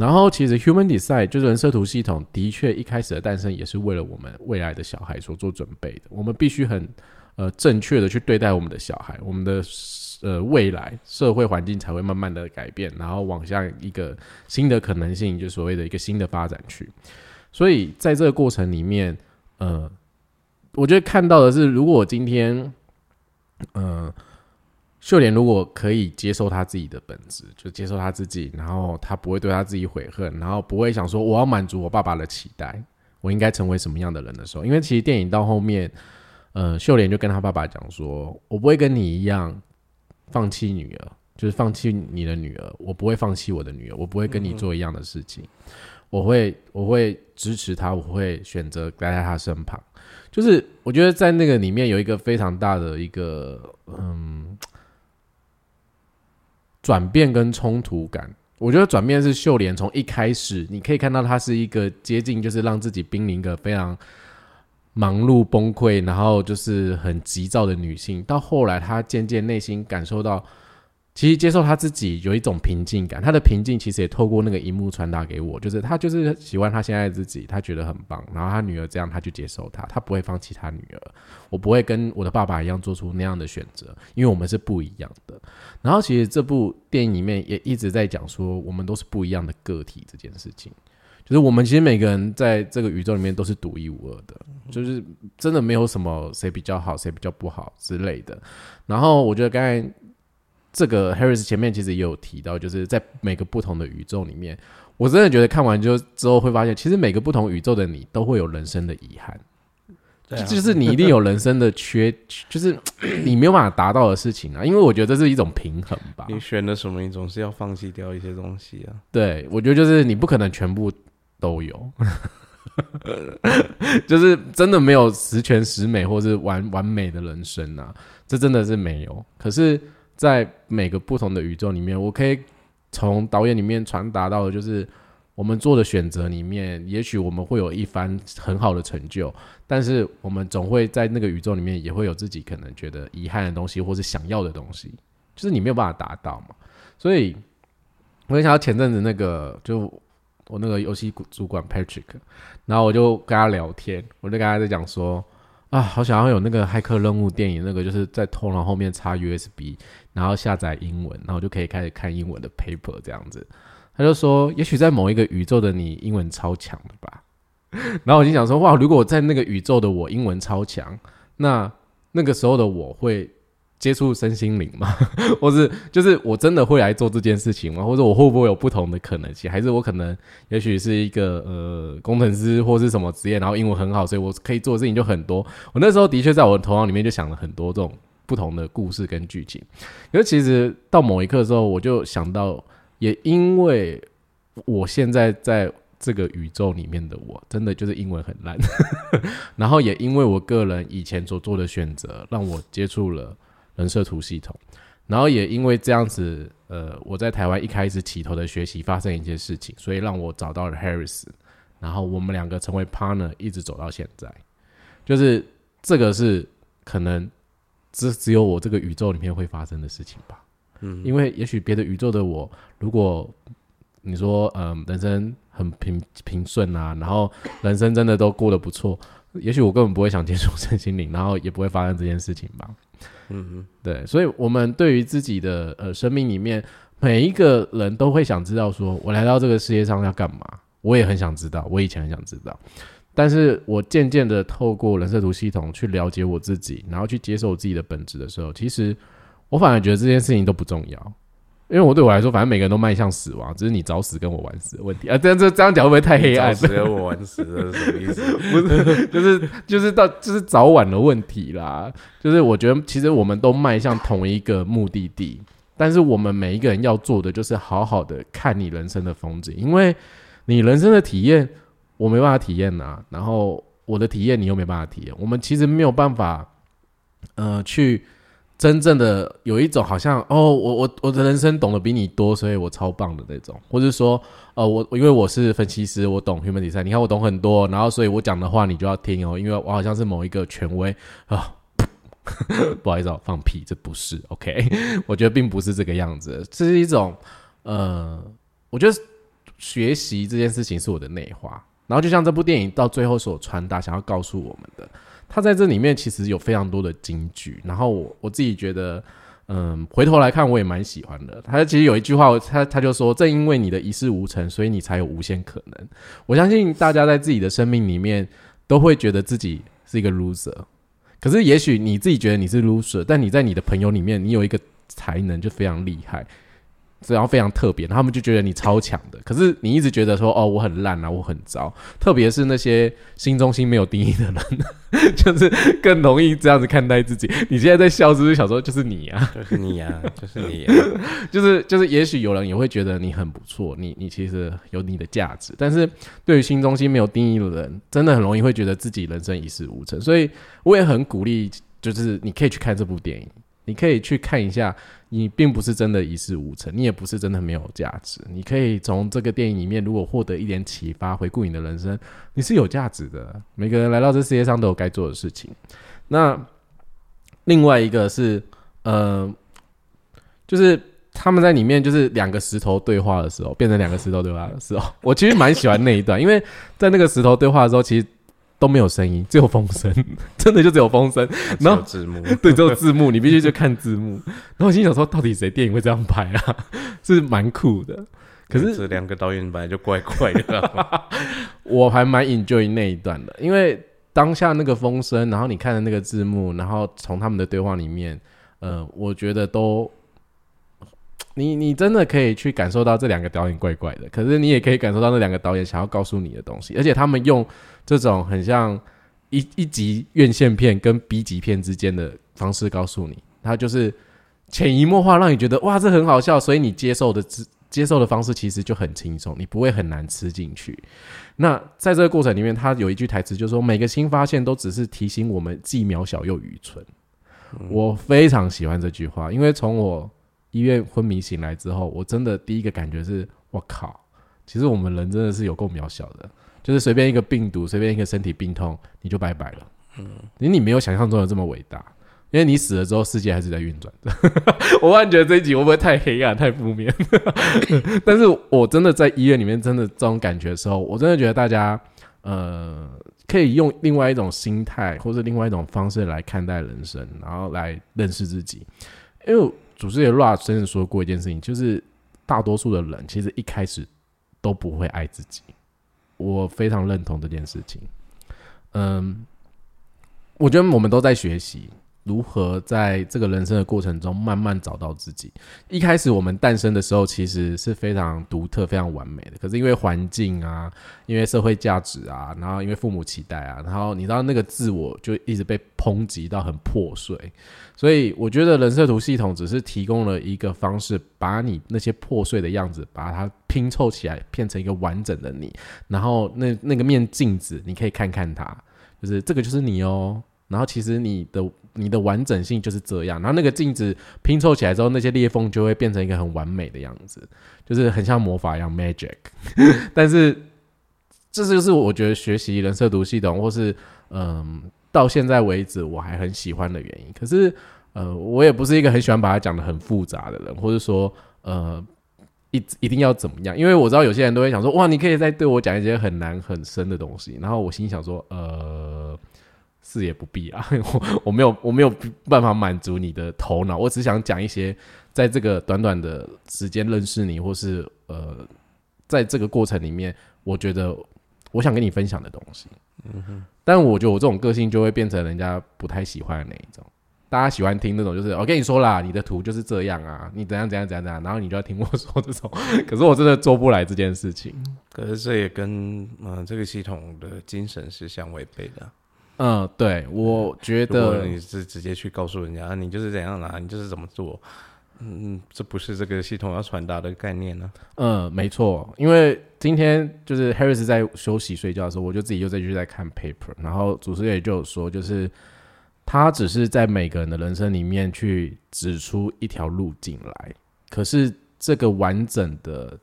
A: 然后其实 Human Design 就是人设图系统，的确一开始的诞生也是为了我们未来的小孩所做准备的。我们必须很呃正确的去对待我们的小孩，我们的呃未来社会环境才会慢慢的改变，然后往向一个新的可能性，就所谓的一个新的发展去。所以在这个过程里面，呃，我觉得看到的是，如果今天，呃。秀莲如果可以接受他自己的本质，就接受他自己，然后他不会对他自己悔恨，然后不会想说我要满足我爸爸的期待，我应该成为什么样的人的时候，因为其实电影到后面，呃，秀莲就跟他爸爸讲说，我不会跟你一样放弃女儿，就是放弃你的女儿，我不会放弃我的女儿，我不会跟你做一样的事情，我会我会支持他，我会选择待在他身旁，就是我觉得在那个里面有一个非常大的一个嗯。转变跟冲突感，我觉得转变是秀莲从一开始，你可以看到她是一个接近，就是让自己濒临一个非常忙碌崩溃，然后就是很急躁的女性，到后来她渐渐内心感受到。其实接受他自己有一种平静感，他的平静其实也透过那个荧幕传达给我，就是他就是喜欢他现在自己，他觉得很棒，然后他女儿这样，他就接受他，他不会放弃他女儿。我不会跟我的爸爸一样做出那样的选择，因为我们是不一样的。然后其实这部电影里面也一直在讲说，我们都是不一样的个体这件事情，就是我们其实每个人在这个宇宙里面都是独一无二的，就是真的没有什么谁比较好，谁比较不好之类的。然后我觉得刚才。这个 Harris 前面其实也有提到，就是在每个不同的宇宙里面，我真的觉得看完就之后会发现，其实每个不同宇宙的你都会有人生的遗憾，就是你一定有人生的缺，就是你没有办法达到的事情啊。因为我觉得这是一种平衡吧。
B: 你选的什么？你总是要放弃掉一些东西啊。
A: 对，我觉得就是你不可能全部都有，就是真的没有十全十美或是完完美的人生啊，这真的是没有。可是。在每个不同的宇宙里面，我可以从导演里面传达到的，就是我们做的选择里面，也许我们会有一番很好的成就，但是我们总会在那个宇宙里面也会有自己可能觉得遗憾的东西，或是想要的东西，就是你没有办法达到嘛。所以，我想到前阵子那个，就我那个游戏主管 Patrick，然后我就跟他聊天，我就跟他在讲说。啊，好想要有那个骇客任务电影，那个就是在头脑后面插 USB，然后下载英文，然后就可以开始看英文的 paper 这样子。他就说，也许在某一个宇宙的你，英文超强的吧。然后我就想说，哇，如果在那个宇宙的我英文超强，那那个时候的我会。接触身心灵吗？或是就是我真的会来做这件事情吗？或者我会不会有不同的可能性？还是我可能也许是一个呃工程师或是什么职业，然后英文很好，所以我可以做的事情就很多。我那时候的确在我的头脑里面就想了很多这种不同的故事跟剧情。可是其实到某一刻的时候，我就想到，也因为我现在在这个宇宙里面的我，真的就是英文很烂。然后也因为我个人以前所做的选择，让我接触了。人设图系统，然后也因为这样子，呃，我在台湾一开始起头的学习发生一些事情，所以让我找到了 Harris，然后我们两个成为 partner，一直走到现在。就是这个是可能只只有我这个宇宙里面会发生的事情吧。嗯，因为也许别的宇宙的我，如果你说，嗯，人生很平平顺啊，然后人生真的都过得不错，也许我根本不会想接触身心灵，然后也不会发生这件事情吧。嗯哼，对，所以，我们对于自己的呃生命里面，每一个人都会想知道，说我来到这个世界上要干嘛？我也很想知道，我以前很想知道，但是我渐渐的透过人设图系统去了解我自己，然后去接受我自己的本质的时候，其实我反而觉得这件事情都不重要。因为我对我来说，反正每个人都迈向死亡，只是你早死跟我晚死的问题啊。这样这这样讲会不会太黑暗？
B: 早死跟我晚死是什么意思？
A: 不是，就是就是到就是早晚的问题啦。就是我觉得其实我们都迈向同一个目的地，但是我们每一个人要做的就是好好的看你人生的风景，因为你人生的体验我没办法体验呐，然后我的体验你又没办法体验，我们其实没有办法呃去。真正的有一种好像哦，我我我的人生懂得比你多，所以我超棒的那种，或者说，呃，我因为我是分析师，我懂 human design，你看我懂很多，然后所以我讲的话你就要听哦，因为我好像是某一个权威啊，不好意思，哦，放屁，这不是 OK。我觉得并不是这个样子，这是一种呃，我觉得学习这件事情是我的内化。然后就像这部电影到最后所传达想要告诉我们的，他在这里面其实有非常多的金句。然后我我自己觉得，嗯，回头来看我也蛮喜欢的。他其实有一句话，他他就说：“正因为你的一事无成，所以你才有无限可能。”我相信大家在自己的生命里面都会觉得自己是一个 loser。可是，也许你自己觉得你是 loser，但你在你的朋友里面，你有一个才能就非常厉害。然后非常特别，他们就觉得你超强的。可是你一直觉得说，哦，我很烂啊，我很糟。特别是那些心中心没有定义的人，就是更容易这样子看待自己。你现在在笑，是不是想说就是你啊？
B: 就是你啊，就是你，
A: 就是就是。也许有人也会觉得你很不错，你你其实有你的价值。但是对于心中心没有定义的人，真的很容易会觉得自己人生一事无成。所以我也很鼓励，就是你可以去看这部电影。你可以去看一下，你并不是真的一事无成，你也不是真的没有价值。你可以从这个电影里面，如果获得一点启发，回顾你的人生，你是有价值的。每个人来到这世界上都有该做的事情。那另外一个是，呃，就是他们在里面就是两个石头对话的时候，变成两个石头对话的时候，我其实蛮喜欢那一段，因为在那个石头对话的时候，其实。都没有声音，只有风声，真的就只有风声。
B: 然后字幕，
A: 对，只有字幕，你必须去看字幕。然后我心想说，到底谁电影会这样拍啊？是蛮酷的。可是
B: 这两个导演本来就怪怪的。
A: 我还蛮 enjoy 那一段的，因为当下那个风声，然后你看的那个字幕，然后从他们的对话里面，呃，我觉得都。你你真的可以去感受到这两个导演怪怪的，可是你也可以感受到那两个导演想要告诉你的东西，而且他们用这种很像一一集院线片跟 B 级片之间的方式告诉你，他就是潜移默化让你觉得哇这很好笑，所以你接受的接受的方式其实就很轻松，你不会很难吃进去。那在这个过程里面，他有一句台词就是说每个新发现都只是提醒我们既渺小又愚蠢。我非常喜欢这句话，因为从我。医院昏迷醒来之后，我真的第一个感觉是，我靠，其实我们人真的是有够渺小的，就是随便一个病毒，随便一个身体病痛，你就拜拜了。嗯，你你没有想象中的这么伟大，因为你死了之后，世界还是在运转的。我忽然觉得这一集会不会太黑暗、太负面？但是我真的在医院里面，真的这种感觉的时候，我真的觉得大家，呃，可以用另外一种心态，或者另外一种方式来看待人生，然后来认识自己，因为。主持人 Raj 真的说过一件事情，就是大多数的人其实一开始都不会爱自己。我非常认同这件事情。嗯，我觉得我们都在学习。如何在这个人生的过程中慢慢找到自己？一开始我们诞生的时候其实是非常独特、非常完美的。可是因为环境啊，因为社会价值啊，然后因为父母期待啊，然后你知道那个自我就一直被抨击到很破碎。所以我觉得人设图系统只是提供了一个方式，把你那些破碎的样子，把它拼凑起来，变成一个完整的你。然后那那个面镜子，你可以看看它，就是这个就是你哦。然后其实你的。你的完整性就是这样，然后那个镜子拼凑起来之后，那些裂缝就会变成一个很完美的样子，就是很像魔法一样 magic。但是，这就是我觉得学习人设读系统，或是嗯，到现在为止我还很喜欢的原因。可是，呃，我也不是一个很喜欢把它讲的很复杂的人，或者说，呃，一一定要怎么样？因为我知道有些人都会想说，哇，你可以再对我讲一些很难很深的东西。然后我心想说，呃。是也不必啊，我我没有我没有办法满足你的头脑，我只想讲一些在这个短短的时间认识你，或是呃，在这个过程里面，我觉得我想跟你分享的东西。嗯哼，但我觉得我这种个性就会变成人家不太喜欢的那一种，大家喜欢听那种，就是我跟你说啦，你的图就是这样啊，你怎样怎样怎样怎样，然后你就要听我说这种，可是我真的做不来这件事情。
B: 可是这也跟嗯这个系统的精神是相违背的。
A: 嗯，对，我觉得
B: 你是直接去告诉人家，你就是怎样啦，你就是怎么做，嗯，这不是这个系统要传达的概念呢。
A: 嗯，没错，因为今天就是 Harris 在休息睡觉的时候，我就自己又再去在看 paper，然后主持人也就有说，就是他只是在每个人的人生里面去指出一条路径来，可是这个完整的。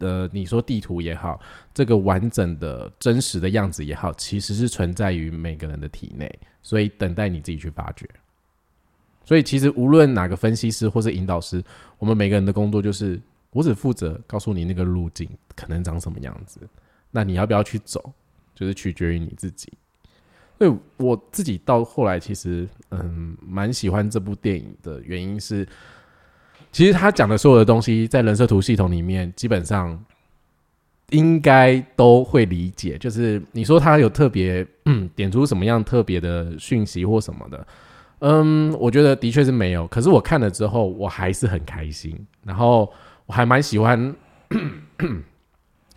A: 呃，你说地图也好，这个完整的真实的样子也好，其实是存在于每个人的体内，所以等待你自己去发掘。所以其实无论哪个分析师或是引导师，我们每个人的工作就是，我只负责告诉你那个路径可能长什么样子，那你要不要去走，就是取决于你自己。所以我自己到后来其实嗯蛮喜欢这部电影的原因是，其实他讲的所有的东西在人设图系统里面基本上应该都会理解。就是你说他有特别点出什么样特别的讯息或什么的，嗯，我觉得的确是没有。可是我看了之后，我还是很开心，然后我还蛮喜欢。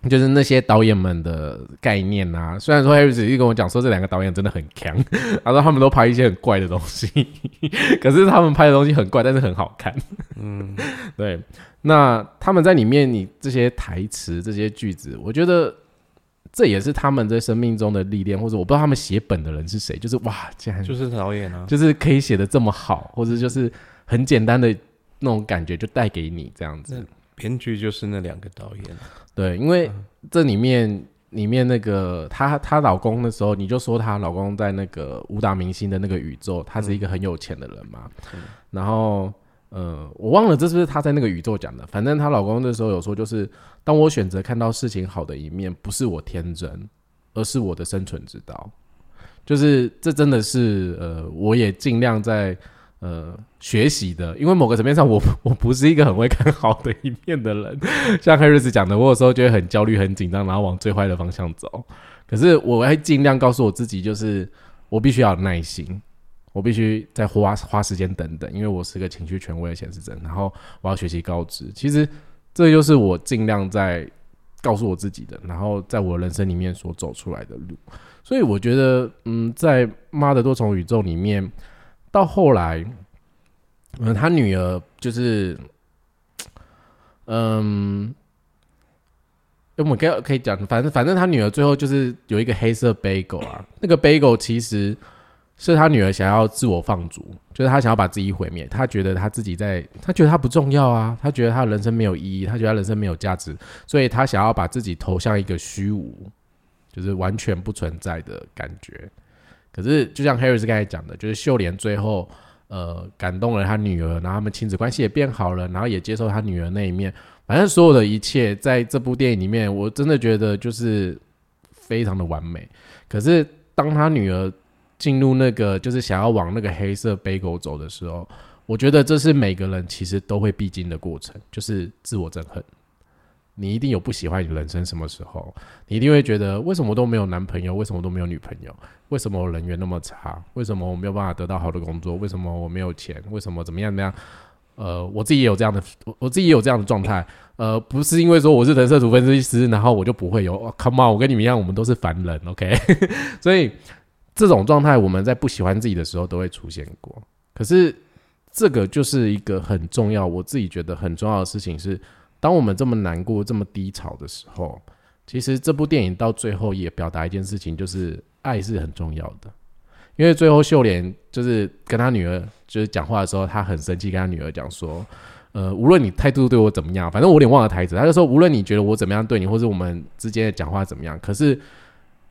A: 就是那些导演们的概念啊，虽然说 Harry 只是跟我讲说这两个导演真的很强，他说他们都拍一些很怪的东西，可是他们拍的东西很怪，但是很好看。嗯，对。那他们在里面，你这些台词、这些句子，我觉得这也是他们在生命中的历练，或者我不知道他们写本的人是谁，就是哇，竟然
B: 就是导演啊，
A: 就是可以写的这么好，或者就是很简单的那种感觉，就带给你这样子。
B: 编剧就是那两个导演。
A: 对，因为这里面里面那个她她老公的时候，你就说她老公在那个武打明星的那个宇宙，他是一个很有钱的人嘛。然后呃，我忘了这是不是她在那个宇宙讲的。反正她老公那时候有说，就是当我选择看到事情好的一面，不是我天真，而是我的生存之道。就是这真的是呃，我也尽量在。呃，学习的，因为某个层面上，我 我不是一个很会看好的一面的人。像黑日子讲的，我有时候觉得很焦虑、很紧张，然后往最坏的方向走。可是我会尽量告诉我自己，就是我必须要有耐心，我必须再花花时间等等，因为我是个情绪权威的显示者。然后我要学习高知，其实这就是我尽量在告诉我自己的，然后在我人生里面所走出来的路。所以我觉得，嗯，在妈的多重宇宙里面。到后来，嗯，他女儿就是，嗯，我们可以可以讲，反正反正他女儿最后就是有一个黑色 bagel 啊，那个 bagel 其实是他女儿想要自我放逐，就是他想要把自己毁灭，他觉得他自己在，他觉得他不重要啊，他觉得他人生没有意义，他觉得他人生没有价值，所以他想要把自己投向一个虚无，就是完全不存在的感觉。可是，就像 Harry 是刚才讲的，就是秀莲最后，呃，感动了他女儿，然后他们亲子关系也变好了，然后也接受他女儿那一面。反正所有的一切，在这部电影里面，我真的觉得就是非常的完美。可是，当他女儿进入那个就是想要往那个黑色背狗走的时候，我觉得这是每个人其实都会必经的过程，就是自我憎恨。你一定有不喜欢你人生什么时候？你一定会觉得为什么都没有男朋友？为什么都没有女朋友？为什么我人缘那么差？为什么我没有办法得到好的工作？为什么我没有钱？为什么怎么样怎么样？呃，我自己也有这样的，我自己也有这样的状态。呃，不是因为说我是人设图分析师，然后我就不会有。Come on，我跟你们一样，我们都是凡人，OK？所以这种状态，我们在不喜欢自己的时候都会出现过。可是这个就是一个很重要，我自己觉得很重要的事情是。当我们这么难过、这么低潮的时候，其实这部电影到最后也表达一件事情，就是爱是很重要的。因为最后秀莲就是跟他女儿就是讲话的时候，他很生气，跟他女儿讲说：“呃，无论你态度对我怎么样，反正我有点忘了台词。”他就说：“无论你觉得我怎么样对你，或者我们之间的讲话怎么样，可是。”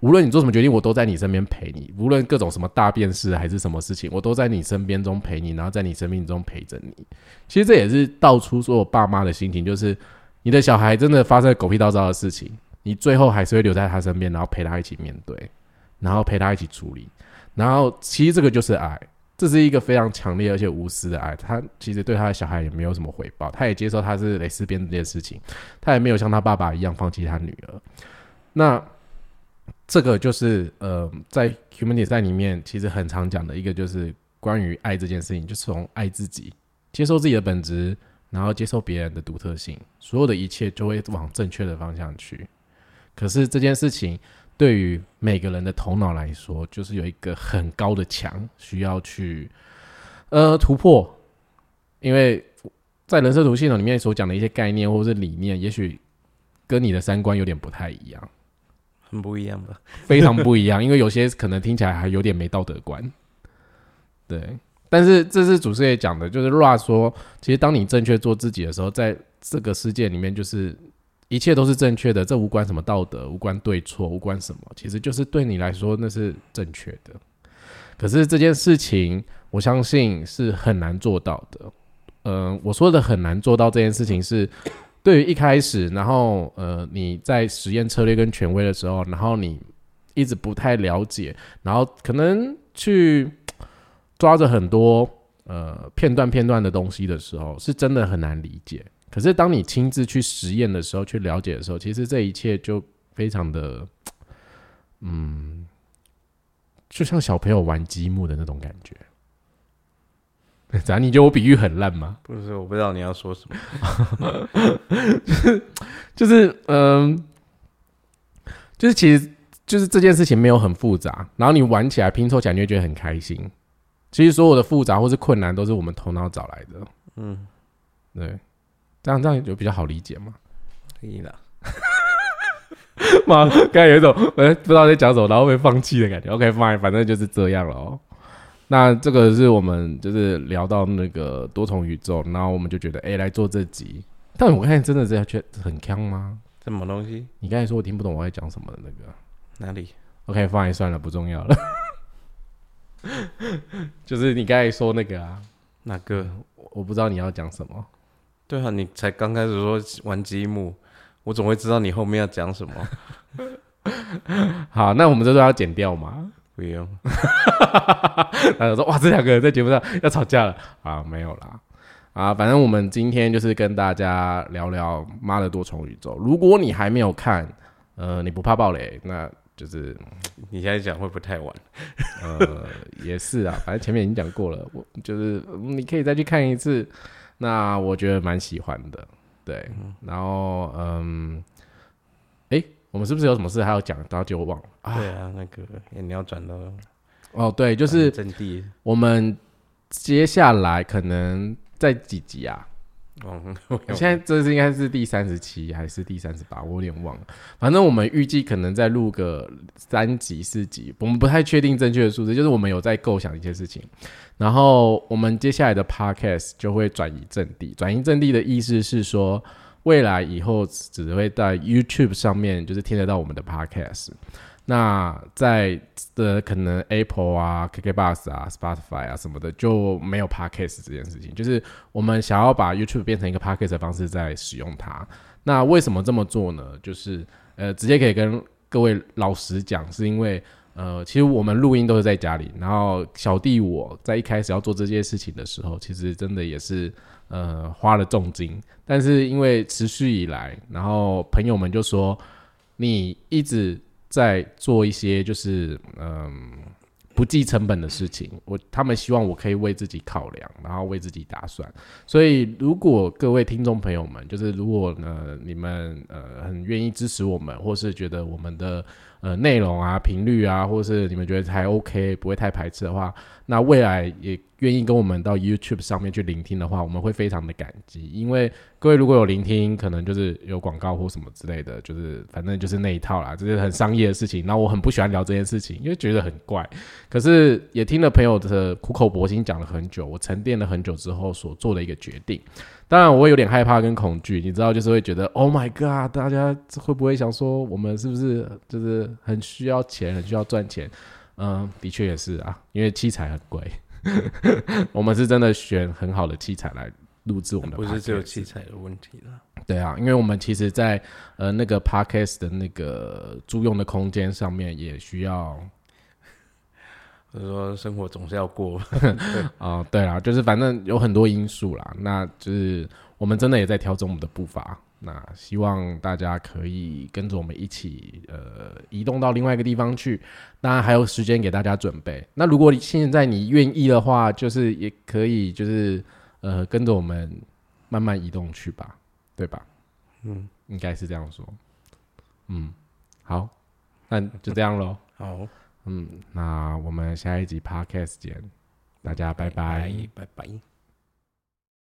A: 无论你做什么决定，我都在你身边陪你。无论各种什么大变事还是什么事情，我都在你身边中陪你，然后在你生命中陪着你。其实这也是道出所有爸妈的心情，就是你的小孩真的发生狗屁倒灶的事情，你最后还是会留在他身边，然后陪他一起面对，然后陪他一起处理。然后其实这个就是爱，这是一个非常强烈而且无私的爱。他其实对他的小孩也没有什么回报，他也接受他是蕾丝边这件事情，他也没有像他爸爸一样放弃他女儿。那。这个就是呃，在 human design 里面，其实很常讲的一个，就是关于爱这件事情，就是从爱自己，接受自己的本质，然后接受别人的独特性，所有的一切就会往正确的方向去。可是这件事情对于每个人的头脑来说，就是有一个很高的墙需要去呃突破，因为在人设图系统里面所讲的一些概念或者是理念，也许跟你的三观有点不太一样。
B: 很不一样吧？
A: 非常不一样，因为有些可能听起来还有点没道德观。对，但是这是主持也讲的，就是 R 说，其实当你正确做自己的时候，在这个世界里面，就是一切都是正确的，这无关什么道德，无关对错，无关什么，其实就是对你来说那是正确的。可是这件事情，我相信是很难做到的。呃，我说的很难做到这件事情是，对于一开始，然后呃你在实验策略跟权威的时候，然后你一直不太了解，然后可能去抓着很多呃片段片段的东西的时候，是真的很难理解。可是当你亲自去实验的时候，去了解的时候，其实这一切就非常的，嗯，就像小朋友玩积木的那种感觉。咋？你觉得我比喻很烂吗？
B: 不是，我不知道你要说什么。
A: 就是就是嗯、就是其实就是这件事情没有很复杂，然后你玩起来拼凑起来，你会觉得很开心。其实所有的复杂或是困难，都是我们头脑找来的。
B: 嗯，
A: 对，这样这样就比较好理解嘛。
B: 可以啦。
A: 妈，刚才有一种呃不知道在讲什么，然后被放弃的感觉。OK fine，反正就是这样了哦。那这个是我们就是聊到那个多重宇宙，然后我们就觉得哎、来做这集。但我刚才真的是觉得很坑吗？
B: 什么东西？
A: 你刚才说我听不懂我在讲什么的那个。
B: 哪里
A: ？OK fine，算了，不重要了。就是你刚才说那个啊，
B: 哪个？
A: 我我不知道你要讲什么。
B: 对啊，你才刚开始说玩积木，我总会知道你后面要讲什么。
A: 好，那我们这都要剪掉吗？
B: 不用，
A: 他就说：“哇，这两个人在节目上要吵架了啊？没有啦，啊，反正我们今天就是跟大家聊聊《妈的多重宇宙》。如果你还没有看，呃，你不怕暴雷，那就是
B: 你现在讲会不会太晚？
A: 呃，也是啊，反正前面已经讲过了，我就是嗯你可以再去看一次。那我觉得蛮喜欢的，对。然后嗯，诶，我们是不是有什么事还要讲？然后就忘了啊。
B: 对啊，那个欸你要转到
A: 哦，对，就是
B: 阵地
A: 我们接下来可能在几集啊？
B: 往
A: 现在这是应该是第三十七还是第三十八？我有点忘了。反正我们预计可能再录个三集四集，我们不太确定正确的数字，就是我们有在构想一些事情。然后我们接下来的 podcast 就会转移阵地。转移阵地的意思是说，未来以后只会在 YouTube 上面就是听得到我们的 podcast。那在的可能 Apple 啊、KK Bus 啊、Spotify 啊什么的就没有 Podcast 这件事情，就是我们想要把 YouTube 变成一个 Podcast 的方式在使用它。那为什么这么做呢？就是呃，直接可以跟各位老实讲，是因为呃，其实我们录音都是在家里，然后小弟我在一开始要做这件事情的时候，其实真的也是呃花了重金，但是因为持续以来，然后朋友们就说你一直在做一些就是嗯不计成本的事情，我他们希望我可以为自己考量，然后为自己打算。所以如果各位听众朋友们，就是如果呢你们呃很愿意支持我们，或是觉得我们的呃内容啊频率啊，或是你们觉得还 OK，不会太排斥的话，那未来也愿意跟我们到 YouTube 上面去聆听的话，我们会非常的感激，因为各位如果有聆听，可能就是有广告或什么之类的，就是反正就是那一套啦，这是很商业的事情。那我很不喜欢聊这件事情，因为觉得很怪。可是也听了朋友的苦口婆心讲了很久，我沉淀了很久之后所做的一个决定。当然，我会有点害怕跟恐惧，你知道，就是会觉得 Oh my God，大家会不会想说我们是不是就是很需要钱，很需要赚钱？嗯，的确也是啊，因为器材很贵。我们是真的选很好的器材来录制我们的
B: 不是只有器材的问题了。
A: 对啊，因为我们其实在，呃那个 podcast 的那个租用的空间上面也需要
B: 我说生活总是要过，
A: 啊、对啦，就是反正有很多因素啦，那就是我们真的也在调整我们的步伐。那希望大家可以跟着我们一起，呃，移动到另外一个地方去。当然还有时间给大家准备。那如果你现在你愿意的话，就是也可以，就是呃，跟着我们慢慢移动去吧，对吧？
B: 嗯，
A: 应该是这样说。嗯，好，那就这样喽。
B: 好，
A: 嗯，那我们下一集 podcast 见，大家拜拜
B: 拜拜。